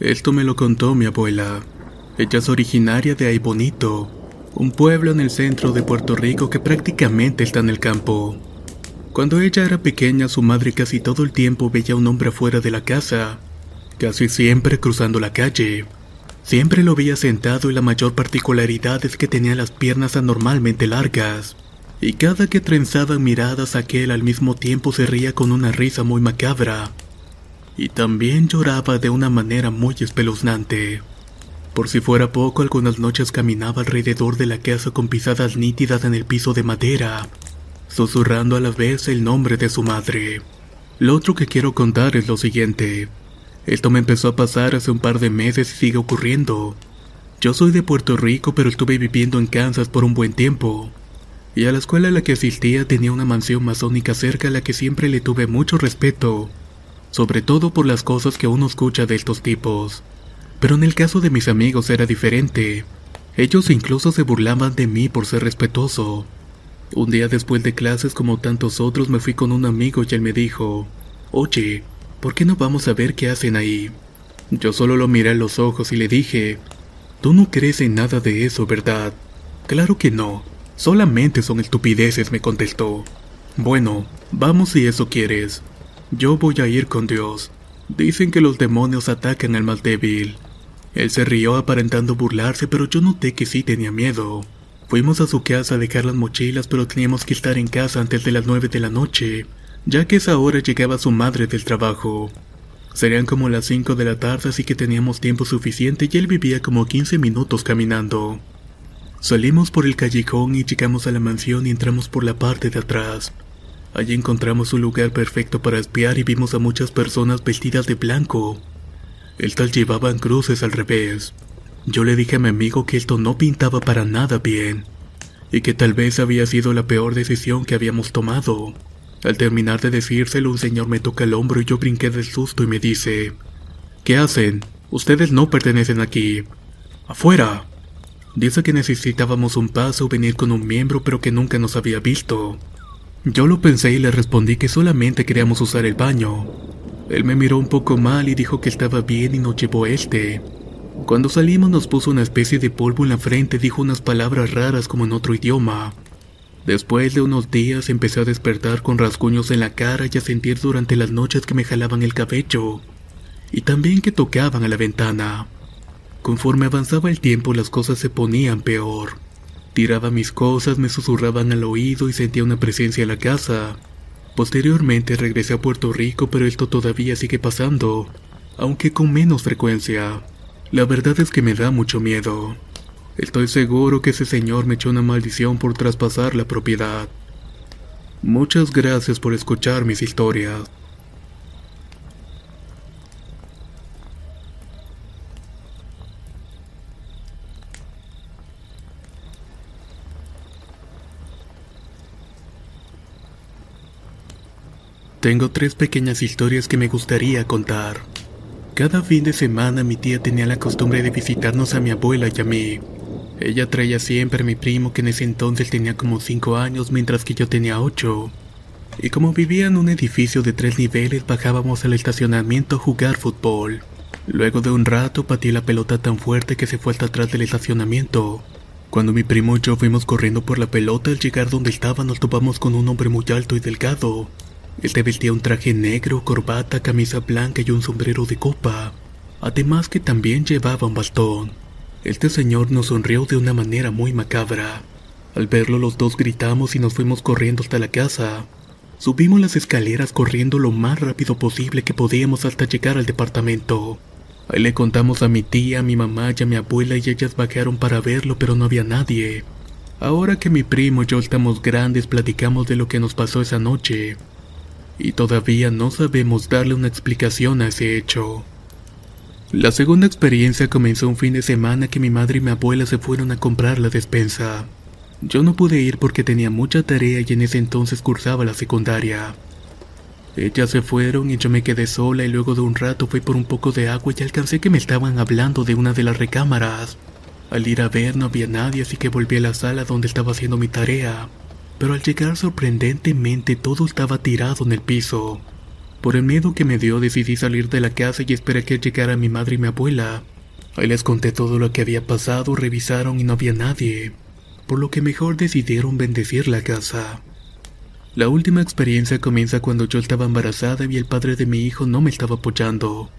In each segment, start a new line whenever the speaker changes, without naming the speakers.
Esto me lo contó mi abuela. Ella es originaria de Aybonito, un pueblo en el centro de Puerto Rico que prácticamente está en el campo. Cuando ella era pequeña, su madre casi todo el tiempo veía a un hombre afuera de la casa, casi siempre cruzando la calle. Siempre lo veía sentado y la mayor particularidad es que tenía las piernas anormalmente largas. Y cada que trenzaban miradas aquel al mismo tiempo se ría con una risa muy macabra y también lloraba de una manera muy espeluznante. Por si fuera poco, algunas noches caminaba alrededor de la casa con pisadas nítidas en el piso de madera, susurrando a la vez el nombre de su madre. Lo otro que quiero contar es lo siguiente. Esto me empezó a pasar hace un par de meses y sigue ocurriendo. Yo soy de Puerto Rico, pero estuve viviendo en Kansas por un buen tiempo. Y a la escuela a la que asistía tenía una mansión masónica cerca a la que siempre le tuve mucho respeto sobre todo por las cosas que uno escucha de estos tipos. Pero en el caso de mis amigos era diferente. Ellos incluso se burlaban de mí por ser respetuoso. Un día después de clases como tantos otros me fui con un amigo y él me dijo, Oye, ¿por qué no vamos a ver qué hacen ahí? Yo solo lo miré a los ojos y le dije, Tú no crees en nada de eso, ¿verdad? Claro que no, solamente son estupideces, me contestó. Bueno, vamos si eso quieres. Yo voy a ir con Dios. Dicen que los demonios atacan al más débil. Él se rió aparentando burlarse, pero yo noté que sí tenía miedo. Fuimos a su casa a dejar las mochilas, pero teníamos que estar en casa antes de las nueve de la noche, ya que esa hora llegaba su madre del trabajo. Serían como las cinco de la tarde, así que teníamos tiempo suficiente y él vivía como 15 minutos caminando. Salimos por el callejón y llegamos a la mansión y entramos por la parte de atrás. Allí encontramos un lugar perfecto para espiar y vimos a muchas personas vestidas de blanco. Estas llevaban cruces al revés. Yo le dije a mi amigo que esto no pintaba para nada bien, y que tal vez había sido la peor decisión que habíamos tomado. Al terminar de decírselo, un señor me toca el hombro y yo brinqué del susto y me dice, ¿Qué hacen? Ustedes no pertenecen aquí. Afuera. Dice que necesitábamos un paso, venir con un miembro, pero que nunca nos había visto. Yo lo pensé y le respondí que solamente queríamos usar el baño. Él me miró un poco mal y dijo que estaba bien y nos llevó este. Cuando salimos nos puso una especie de polvo en la frente y dijo unas palabras raras como en otro idioma. Después de unos días empecé a despertar con rasguños en la cara y a sentir durante las noches que me jalaban el cabello y también que tocaban a la ventana. Conforme avanzaba el tiempo las cosas se ponían peor. Tiraba mis cosas, me susurraban al oído y sentía una presencia en la casa. Posteriormente regresé a Puerto Rico, pero esto todavía sigue pasando, aunque con menos frecuencia. La verdad es que me da mucho miedo. Estoy seguro que ese señor me echó una maldición por traspasar la propiedad. Muchas gracias por escuchar mis historias. Tengo tres pequeñas historias que me gustaría contar. Cada fin de semana mi tía tenía la costumbre de visitarnos a mi abuela y a mí. Ella traía siempre a mi primo que en ese entonces tenía como 5 años mientras que yo tenía 8. Y como vivía en un edificio de tres niveles bajábamos al estacionamiento a jugar fútbol. Luego de un rato pateé la pelota tan fuerte que se fue hasta atrás del estacionamiento. Cuando mi primo y yo fuimos corriendo por la pelota al llegar donde estaba nos topamos con un hombre muy alto y delgado. Este vestía un traje negro, corbata, camisa blanca y un sombrero de copa. Además que también llevaba un bastón. Este señor nos sonrió de una manera muy macabra. Al verlo los dos gritamos y nos fuimos corriendo hasta la casa. Subimos las escaleras corriendo lo más rápido posible que podíamos hasta llegar al departamento. Ahí le contamos a mi tía, a mi mamá y a mi abuela y ellas bajaron para verlo, pero no había nadie. Ahora que mi primo y yo estamos grandes, platicamos de lo que nos pasó esa noche. Y todavía no sabemos darle una explicación a ese hecho. La segunda experiencia comenzó un fin de semana que mi madre y mi abuela se fueron a comprar la despensa. Yo no pude ir porque tenía mucha tarea y en ese entonces cursaba la secundaria. Ellas se fueron y yo me quedé sola y luego de un rato fui por un poco de agua y alcancé que me estaban hablando de una de las recámaras. Al ir a ver no había nadie así que volví a la sala donde estaba haciendo mi tarea, pero al llegar sorprendentemente todo estaba tirado en el piso. Por el miedo que me dio decidí salir de la casa y esperé que llegara mi madre y mi abuela. Ahí les conté todo lo que había pasado, revisaron y no había nadie por lo que mejor decidieron bendecir la casa. La última experiencia comienza cuando yo estaba embarazada y el padre de mi hijo no me estaba apoyando.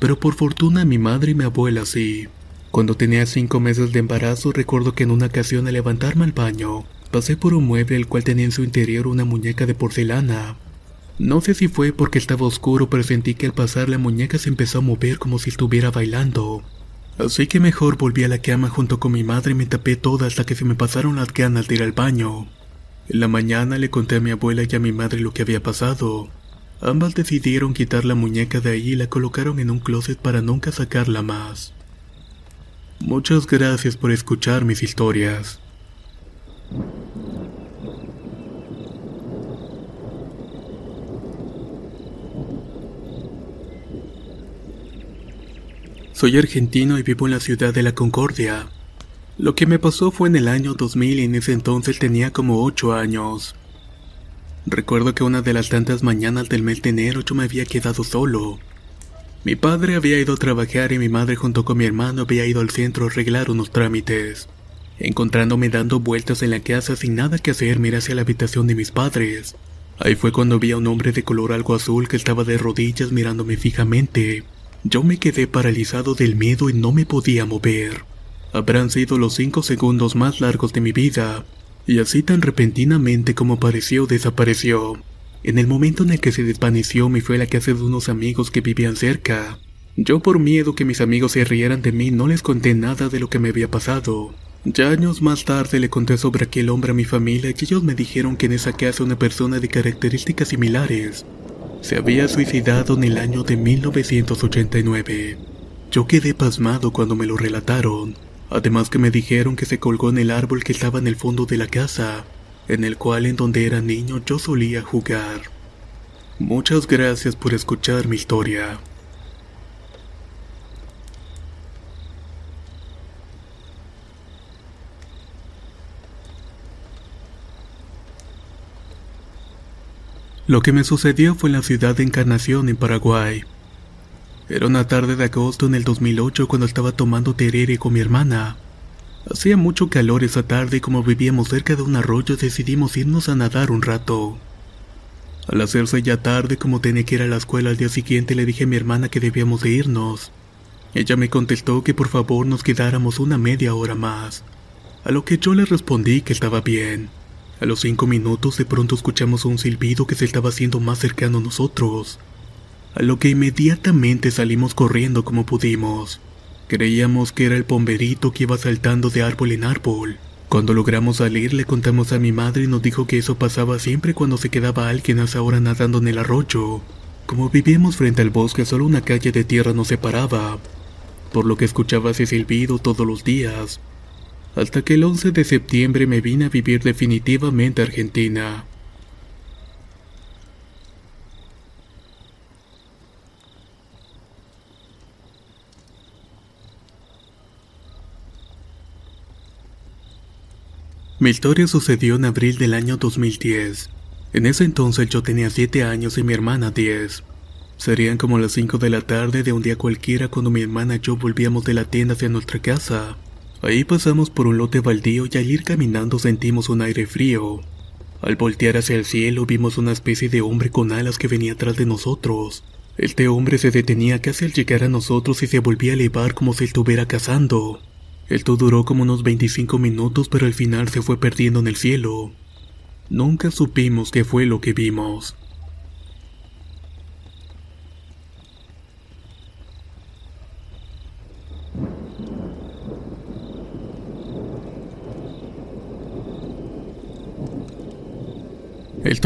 Pero por fortuna mi madre y mi abuela sí. Cuando tenía cinco meses de embarazo recuerdo que en una ocasión al levantarme al baño, pasé por un mueble el cual tenía en su interior una muñeca de porcelana. No sé si fue porque estaba oscuro pero sentí que al pasar la muñeca se empezó a mover como si estuviera bailando. Así que mejor volví a la cama junto con mi madre y me tapé toda hasta que se me pasaron las ganas de ir al baño. En la mañana le conté a mi abuela y a mi madre lo que había pasado. Ambas decidieron quitar la muñeca de ahí y la colocaron en un closet para nunca sacarla más. Muchas gracias por escuchar mis historias. Soy argentino y vivo en la ciudad de La Concordia. Lo que me pasó fue en el año 2000 y en ese entonces tenía como 8 años. Recuerdo que una de las tantas mañanas del mes de enero yo me había quedado solo. Mi padre había ido a trabajar y mi madre junto con mi hermano había ido al centro a arreglar unos trámites. Encontrándome dando vueltas en la casa sin nada que hacer, miré hacia la habitación de mis padres. Ahí fue cuando vi a un hombre de color algo azul que estaba de rodillas mirándome fijamente. Yo me quedé paralizado del miedo y no me podía mover. Habrán sido los cinco segundos más largos de mi vida, y así tan repentinamente como apareció desapareció. En el momento en el que se desvaneció me fue a la casa de unos amigos que vivían cerca. Yo por miedo que mis amigos se rieran de mí no les conté nada de lo que me había pasado. Ya años más tarde le conté sobre aquel hombre a mi familia y ellos me dijeron que en esa casa una persona de características similares se había suicidado en el año de 1989. Yo quedé pasmado cuando me lo relataron, además que me dijeron que se colgó en el árbol que estaba en el fondo de la casa, en el cual en donde era niño yo solía jugar. Muchas gracias por escuchar mi historia. Lo que me sucedió fue en la ciudad de Encarnación, en Paraguay. Era una tarde de agosto en el 2008 cuando estaba tomando terere con mi hermana. Hacía mucho calor esa tarde y como vivíamos cerca de un arroyo decidimos irnos a nadar un rato. Al hacerse ya tarde, como tenía que ir a la escuela al día siguiente, le dije a mi hermana que debíamos de irnos. Ella me contestó que por favor nos quedáramos una media hora más, a lo que yo le respondí que estaba bien. A los cinco minutos de pronto escuchamos un silbido que se estaba haciendo más cercano a nosotros, a lo que inmediatamente salimos corriendo como pudimos. Creíamos que era el pomberito que iba saltando de árbol en árbol. Cuando logramos salir le contamos a mi madre y nos dijo que eso pasaba siempre cuando se quedaba alguien a esa hora nadando en el arroyo. Como vivíamos frente al bosque solo una calle de tierra nos separaba, por lo que escuchaba ese silbido todos los días hasta que el 11 de septiembre me vine a vivir definitivamente a Argentina. Mi historia sucedió en abril del año 2010. En ese entonces yo tenía 7 años y mi hermana 10. Serían como las 5 de la tarde de un día cualquiera cuando mi hermana y yo volvíamos de la tienda hacia nuestra casa. Ahí pasamos por un lote baldío y al ir caminando sentimos un aire frío. Al voltear hacia el cielo vimos una especie de hombre con alas que venía atrás de nosotros. Este hombre se detenía casi al llegar a nosotros y se volvía a elevar como si estuviera cazando. Esto duró como unos 25 minutos pero al final se fue perdiendo en el cielo. Nunca supimos qué fue lo que vimos.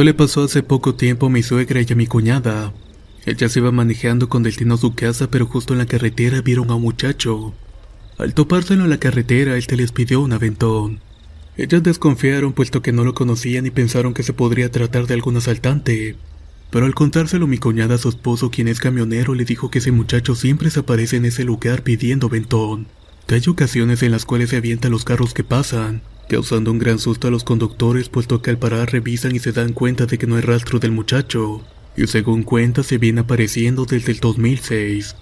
Esto le pasó hace poco tiempo a mi suegra y a mi cuñada. Ella se iba manejando con destino a su casa, pero justo en la carretera vieron a un muchacho. Al topárselo en la carretera, él te les pidió un aventón. Ellas desconfiaron puesto que no lo conocían y pensaron que se podría tratar de algún asaltante. Pero al contárselo mi cuñada a su esposo, quien es camionero, le dijo que ese muchacho siempre se aparece en ese lugar pidiendo ventón. Que hay ocasiones en las cuales se avientan los carros que pasan, causando un gran susto a los conductores puesto que al parar revisan y se dan cuenta de que no hay rastro del muchacho, y según cuenta se viene apareciendo desde el 2006.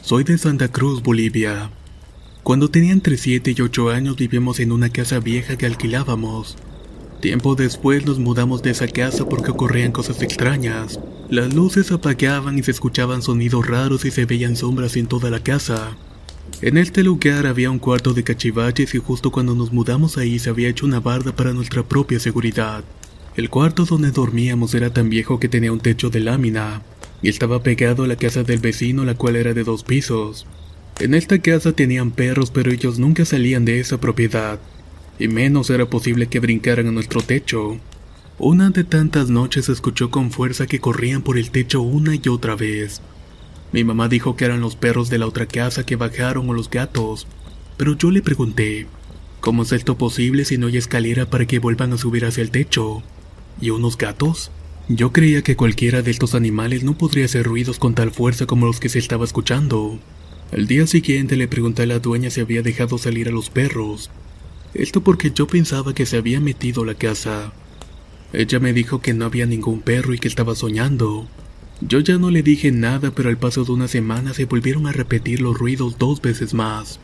Soy de Santa Cruz, Bolivia. Cuando tenía entre 7 y 8 años vivimos en una casa vieja que alquilábamos. Tiempo después nos mudamos de esa casa porque ocurrían cosas extrañas. Las luces apagaban y se escuchaban sonidos raros y se veían sombras en toda la casa. En este lugar había un cuarto de cachivaches y justo cuando nos mudamos ahí se había hecho una barda para nuestra propia seguridad. El cuarto donde dormíamos era tan viejo que tenía un techo de lámina y estaba pegado a la casa del vecino la cual era de dos pisos. En esta casa tenían perros pero ellos nunca salían de esa propiedad y menos era posible que brincaran a nuestro techo. Una de tantas noches escuchó con fuerza que corrían por el techo una y otra vez. Mi mamá dijo que eran los perros de la otra casa que bajaron o los gatos, pero yo le pregunté, ¿cómo es esto posible si no hay escalera para que vuelvan a subir hacia el techo? ¿Y unos gatos? Yo creía que cualquiera de estos animales no podría hacer ruidos con tal fuerza como los que se estaba escuchando. Al día siguiente le pregunté a la dueña si había dejado salir a los perros, esto porque yo pensaba que se había metido la casa. Ella me dijo que no había ningún perro y que estaba soñando. Yo ya no le dije nada, pero al paso de una semana se volvieron a repetir los ruidos dos veces más.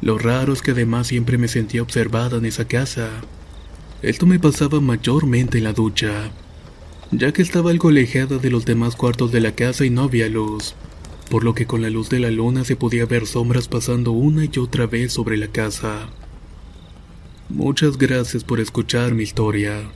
Lo raro es que además siempre me sentía observada en esa casa. Esto me pasaba mayormente en la ducha, ya que estaba algo alejada de los demás cuartos de la casa y no había luz, por lo que con la luz de la luna se podía ver sombras pasando una y otra vez sobre la casa. Muchas gracias por escuchar mi historia.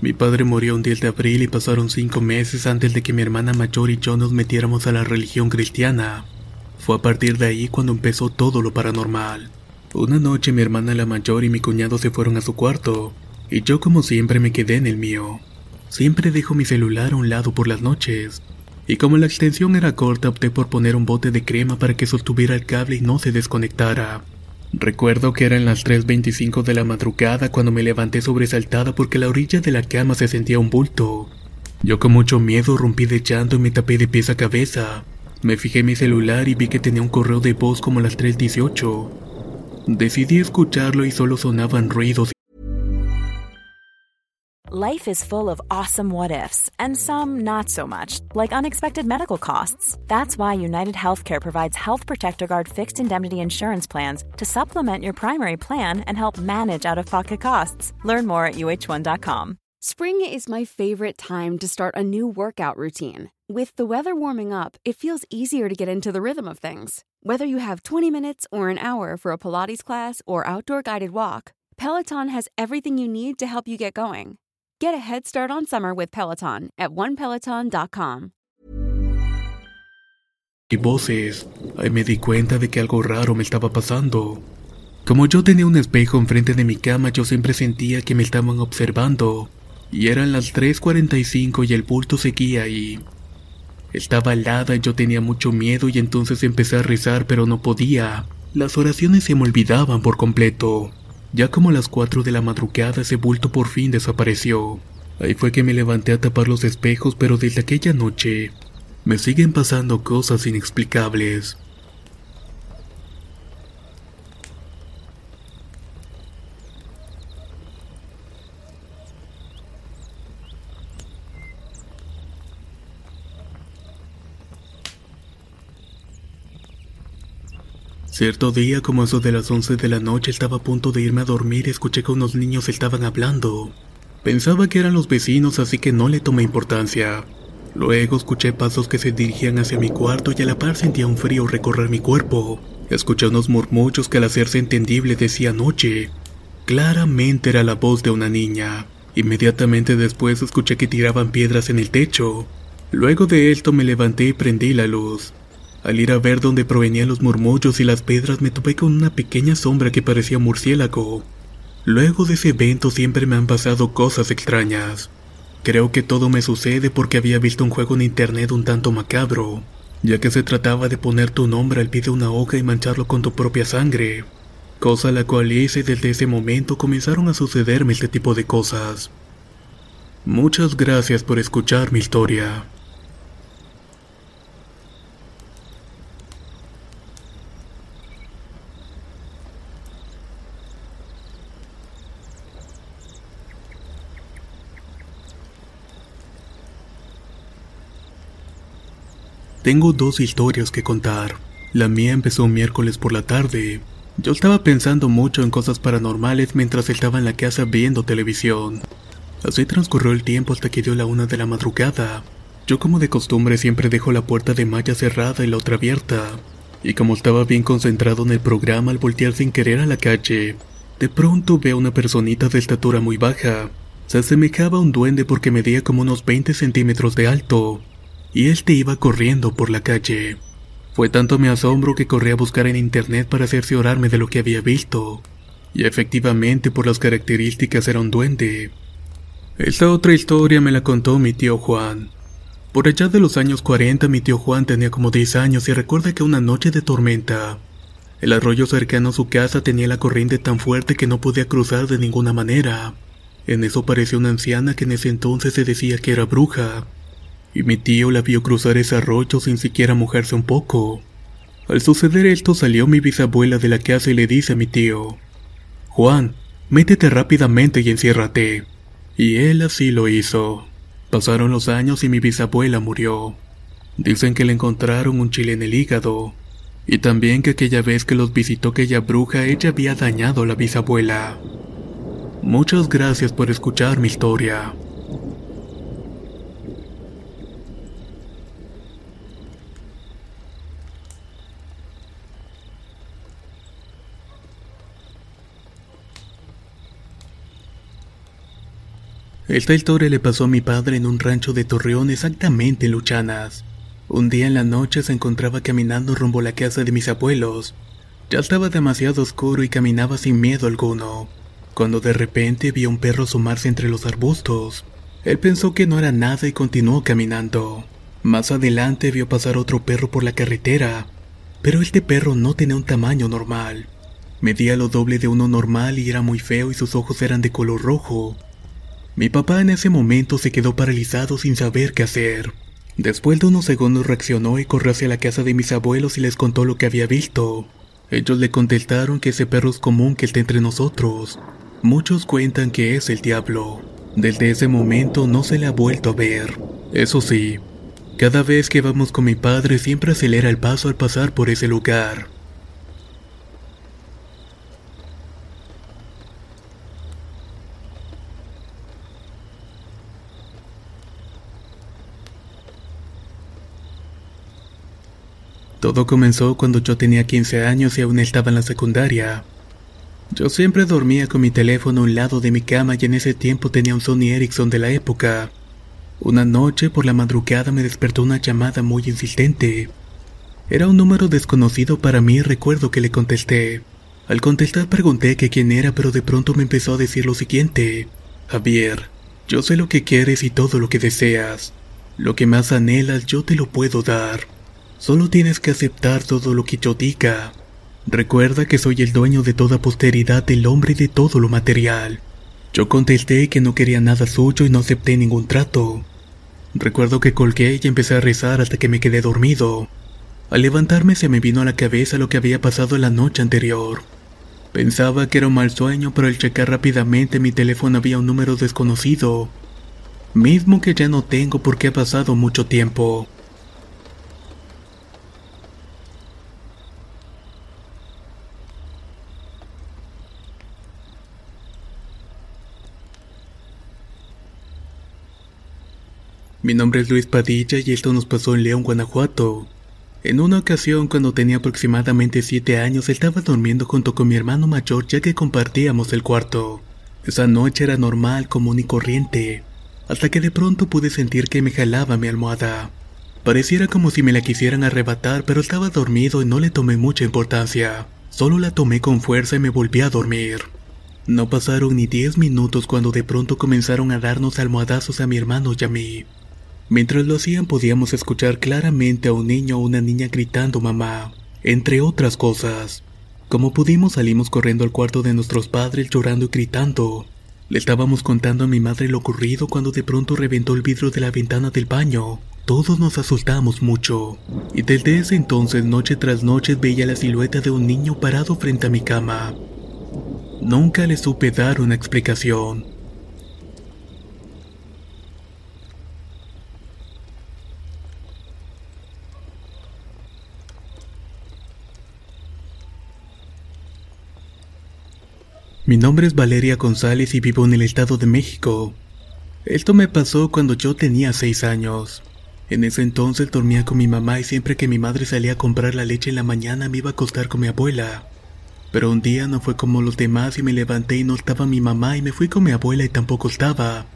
Mi padre murió un 10 de abril y pasaron cinco meses antes de que mi hermana mayor y yo nos metiéramos a la religión cristiana. Fue a partir de ahí cuando empezó todo lo paranormal. Una noche mi hermana la mayor y mi cuñado se fueron a su cuarto, y yo como siempre me quedé en el mío. Siempre dejo mi celular a un lado por las noches, y como la extensión era corta opté por poner un bote de crema para que sostuviera el cable y no se desconectara. Recuerdo que eran las 3.25 de la madrugada cuando me levanté sobresaltada porque la orilla de la cama se sentía un bulto. Yo con mucho miedo rompí de llanto y me tapé de pies a cabeza. Me fijé en mi celular y vi que tenía un correo de voz como las 3.18. Decidí escucharlo y solo sonaban ruidos.
Life is full of awesome what ifs, and some not so much, like unexpected medical costs. That's why United Healthcare provides Health Protector Guard fixed indemnity insurance plans to supplement your primary plan and help manage out of pocket costs. Learn more at uh1.com.
Spring is my favorite time to start a new workout routine. With the weather warming up, it feels easier to get into the rhythm of things. Whether you have 20 minutes or an hour for a Pilates class or outdoor guided walk, Peloton has everything you need to help you get going. Get a head start on summer with Peloton at onepeloton.com.
Y voces. Ahí me di cuenta de que algo raro me estaba pasando. Como yo tenía un espejo enfrente de mi cama, yo siempre sentía que me estaban observando. Y eran las 3.45 y el bulto seguía ahí. Estaba helada y yo tenía mucho miedo y entonces empecé a rezar pero no podía. Las oraciones se me olvidaban por completo. Ya como a las 4 de la madrugada ese bulto por fin desapareció. Ahí fue que me levanté a tapar los espejos pero desde aquella noche me siguen pasando cosas inexplicables. Cierto día, como eso de las 11 de la noche, estaba a punto de irme a dormir y escuché que unos niños estaban hablando. Pensaba que eran los vecinos, así que no le tomé importancia. Luego escuché pasos que se dirigían hacia mi cuarto y a la par sentía un frío recorrer mi cuerpo. Escuché unos murmullos que al hacerse entendible decía noche. Claramente era la voz de una niña. Inmediatamente después escuché que tiraban piedras en el techo. Luego de esto me levanté y prendí la luz. Al ir a ver dónde provenían los murmullos y las piedras me topé con una pequeña sombra que parecía murciélago. Luego de ese evento siempre me han pasado cosas extrañas. Creo que todo me sucede porque había visto un juego en internet un tanto macabro, ya que se trataba de poner tu nombre al pie de una hoja y mancharlo con tu propia sangre, cosa la cual hice desde ese momento comenzaron a sucederme este tipo de cosas. Muchas gracias por escuchar mi historia. Tengo dos historias que contar. La mía empezó un miércoles por la tarde. Yo estaba pensando mucho en cosas paranormales mientras estaba en la casa viendo televisión. Así transcurrió el tiempo hasta que dio la una de la madrugada. Yo como de costumbre siempre dejo la puerta de malla cerrada y la otra abierta. Y como estaba bien concentrado en el programa al voltear sin querer a la calle, de pronto veo una personita de estatura muy baja. Se asemejaba a un duende porque medía como unos 20 centímetros de alto y este iba corriendo por la calle. Fue tanto mi asombro que corrí a buscar en internet para cerciorarme de lo que había visto, y efectivamente por las características era un duende. Esta otra historia me la contó mi tío Juan. Por allá de los años 40 mi tío Juan tenía como 10 años y recuerda que una noche de tormenta, el arroyo cercano a su casa tenía la corriente tan fuerte que no podía cruzar de ninguna manera. En eso apareció una anciana que en ese entonces se decía que era bruja, y mi tío la vio cruzar ese arroyo sin siquiera mojarse un poco. Al suceder esto salió mi bisabuela de la casa y le dice a mi tío, Juan, métete rápidamente y enciérrate. Y él así lo hizo. Pasaron los años y mi bisabuela murió. Dicen que le encontraron un chile en el hígado. Y también que aquella vez que los visitó aquella bruja ella había dañado a la bisabuela. Muchas gracias por escuchar mi historia. Esta historia le pasó a mi padre en un rancho de Torreón exactamente en Luchanas. Un día en la noche se encontraba caminando rumbo a la casa de mis abuelos. Ya estaba demasiado oscuro y caminaba sin miedo alguno, cuando de repente vio un perro asomarse entre los arbustos. Él pensó que no era nada y continuó caminando. Más adelante vio pasar otro perro por la carretera, pero este perro no tenía un tamaño normal. Medía lo doble de uno normal y era muy feo y sus ojos eran de color rojo. Mi papá en ese momento se quedó paralizado sin saber qué hacer. Después de unos segundos reaccionó y corrió hacia la casa de mis abuelos y les contó lo que había visto. Ellos le contestaron que ese perro es común que esté entre nosotros. Muchos cuentan que es el diablo. Desde ese momento no se le ha vuelto a ver. Eso sí, cada vez que vamos con mi padre siempre acelera el paso al pasar por ese lugar. Todo comenzó cuando yo tenía 15 años y aún estaba en la secundaria. Yo siempre dormía con mi teléfono a un lado de mi cama y en ese tiempo tenía un Sony Ericsson de la época. Una noche por la madrugada me despertó una llamada muy insistente. Era un número desconocido para mí y recuerdo que le contesté. Al contestar pregunté que quién era pero de pronto me empezó a decir lo siguiente. Javier, yo sé lo que quieres y todo lo que deseas. Lo que más anhelas yo te lo puedo dar. Solo tienes que aceptar todo lo que yo diga. Recuerda que soy el dueño de toda posteridad del hombre y de todo lo material. Yo contesté que no quería nada suyo y no acepté ningún trato. Recuerdo que colgué y empecé a rezar hasta que me quedé dormido. Al levantarme se me vino a la cabeza lo que había pasado la noche anterior. Pensaba que era un mal sueño, pero al checar rápidamente mi teléfono había un número desconocido, mismo que ya no tengo porque ha pasado mucho tiempo. Mi nombre es Luis Padilla y esto nos pasó en León, Guanajuato. En una ocasión, cuando tenía aproximadamente 7 años, estaba durmiendo junto con mi hermano mayor ya que compartíamos el cuarto. Esa noche era normal, común y corriente, hasta que de pronto pude sentir que me jalaba mi almohada. Pareciera como si me la quisieran arrebatar, pero estaba dormido y no le tomé mucha importancia. Solo la tomé con fuerza y me volví a dormir. No pasaron ni 10 minutos cuando de pronto comenzaron a darnos almohadazos a mi hermano y a mí. Mientras lo hacían podíamos escuchar claramente a un niño o una niña gritando mamá, entre otras cosas. Como pudimos salimos corriendo al cuarto de nuestros padres llorando y gritando. Le estábamos contando a mi madre lo ocurrido cuando de pronto reventó el vidrio de la ventana del baño. Todos nos asustamos mucho, y desde ese entonces noche tras noche veía la silueta de un niño parado frente a mi cama. Nunca le supe dar una explicación. Mi nombre es Valeria González y vivo en el Estado de México. Esto me pasó cuando yo tenía 6 años. En ese entonces dormía con mi mamá y siempre que mi madre salía a comprar la leche en la mañana me iba a acostar con mi abuela. Pero un día no fue como los demás y me levanté y no estaba mi mamá y me fui con mi abuela y tampoco estaba.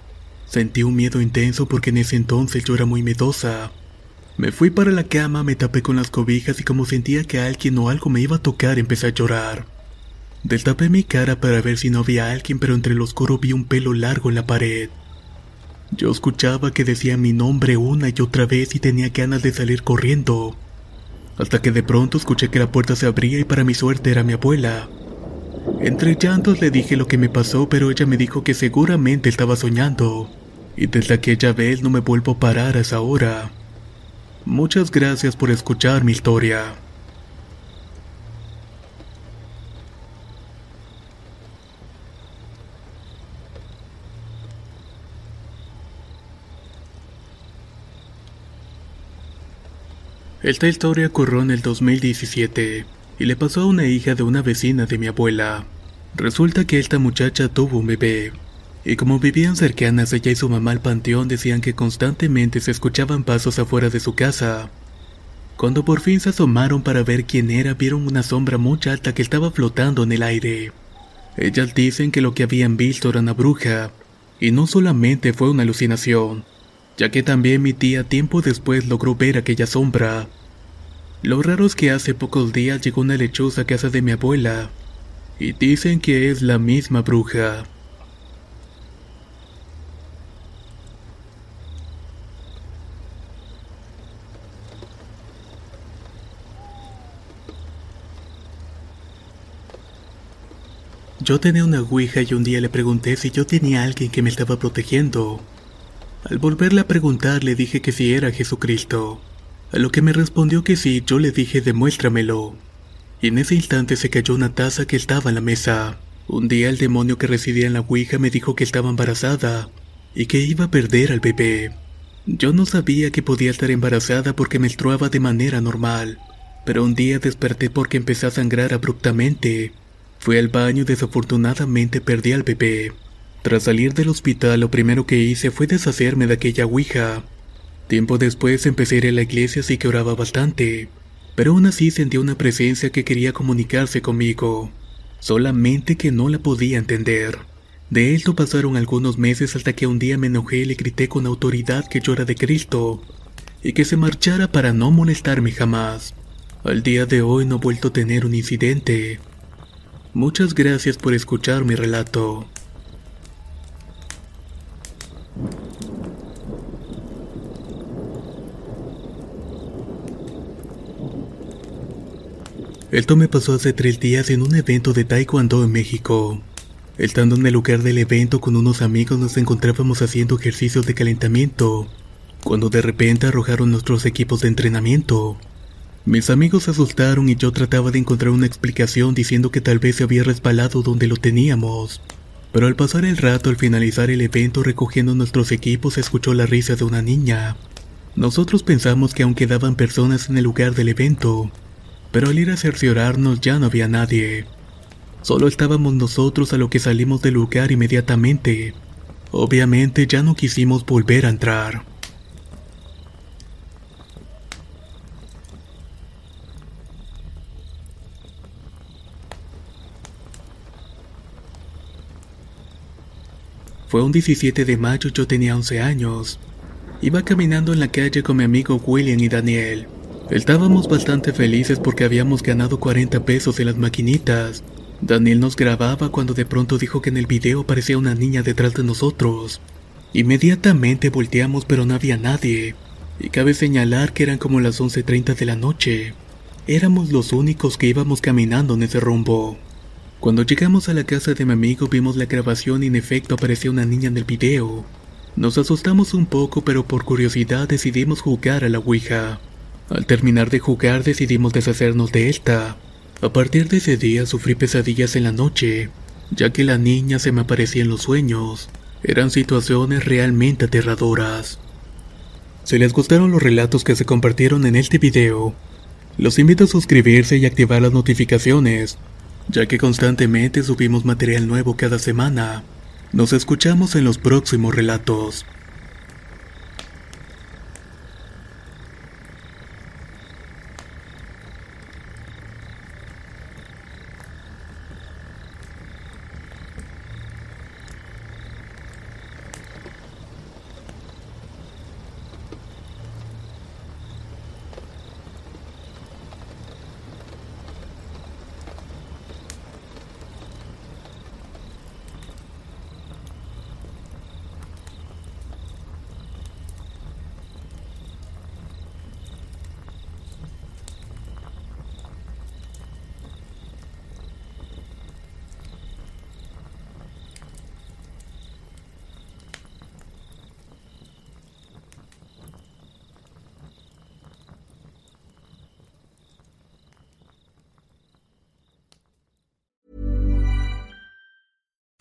Sentí un miedo intenso porque en ese entonces yo era muy miedosa. Me fui para la cama, me tapé con las cobijas y como sentía que alguien o algo me iba a tocar empecé a llorar. Destapé mi cara para ver si no había alguien, pero entre el oscuro vi un pelo largo en la pared. Yo escuchaba que decía mi nombre una y otra vez y tenía ganas de salir corriendo. Hasta que de pronto escuché que la puerta se abría y para mi suerte era mi abuela. Entre llantos le dije lo que me pasó, pero ella me dijo que seguramente estaba soñando. Y desde aquella vez no me vuelvo a parar a esa hora. Muchas gracias por escuchar mi historia. Esta historia ocurrió en el 2017 y le pasó a una hija de una vecina de mi abuela. Resulta que esta muchacha tuvo un bebé, y como vivían cercanas ella y su mamá al panteón decían que constantemente se escuchaban pasos afuera de su casa. Cuando por fin se asomaron para ver quién era, vieron una sombra muy alta que estaba flotando en el aire. Ellas dicen que lo que habían visto era una bruja, y no solamente fue una alucinación, ya que también mi tía tiempo después logró ver aquella sombra. Lo raro es que hace pocos días llegó una lechuza a casa de mi abuela, y dicen que es la misma bruja. Yo tenía una ouija y un día le pregunté si yo tenía alguien que me estaba protegiendo. Al volverle a preguntar le dije que si era Jesucristo. A lo que me respondió que sí, yo le dije demuéstramelo. Y en ese instante se cayó una taza que estaba en la mesa. Un día el demonio que residía en la Ouija me dijo que estaba embarazada y que iba a perder al bebé. Yo no sabía que podía estar embarazada porque menstruaba de manera normal, pero un día desperté porque empecé a sangrar abruptamente. Fui al baño y desafortunadamente perdí al bebé. Tras salir del hospital, lo primero que hice fue deshacerme de aquella ouija. Tiempo después empecé a ir a la iglesia así que oraba bastante, pero aún así sentía una presencia que quería comunicarse conmigo, solamente que no la podía entender. De esto pasaron algunos meses hasta que un día me enojé y le grité con autoridad que yo era de Cristo y que se marchara para no molestarme jamás. Al día de hoy no he vuelto a tener un incidente. Muchas gracias por escuchar mi relato. Esto me pasó hace tres días en un evento de Taekwondo en México. Estando en el lugar del evento con unos amigos nos encontrábamos haciendo ejercicios de calentamiento, cuando de repente arrojaron nuestros equipos de entrenamiento. Mis amigos se asustaron y yo trataba de encontrar una explicación diciendo que tal vez se había resbalado donde lo teníamos. Pero al pasar el rato al finalizar el evento recogiendo nuestros equipos escuchó la risa de una niña. Nosotros pensamos que aún quedaban personas en el lugar del evento, pero al ir a cerciorarnos ya no había nadie. Solo estábamos nosotros a lo que salimos del lugar inmediatamente. Obviamente ya no quisimos volver a entrar. Fue un 17 de mayo yo tenía 11 años. Iba caminando en la calle con mi amigo William y Daniel. Estábamos bastante felices porque habíamos ganado 40 pesos en las maquinitas. Daniel nos grababa cuando de pronto dijo que en el video aparecía una niña detrás de nosotros. Inmediatamente volteamos pero no había nadie. Y cabe señalar que eran como las 11.30 de la noche. Éramos los únicos que íbamos caminando en ese rumbo. Cuando llegamos a la casa de mi amigo vimos la grabación y en efecto aparecía una niña en el video. Nos asustamos un poco pero por curiosidad decidimos jugar a la Ouija. Al terminar de jugar decidimos deshacernos de esta. A partir de ese día sufrí pesadillas en la noche, ya que la niña se me aparecía en los sueños. Eran situaciones realmente aterradoras. Si les gustaron los relatos que se compartieron en este video, los invito a suscribirse y activar las notificaciones ya que constantemente subimos material nuevo cada semana. Nos escuchamos en los próximos relatos.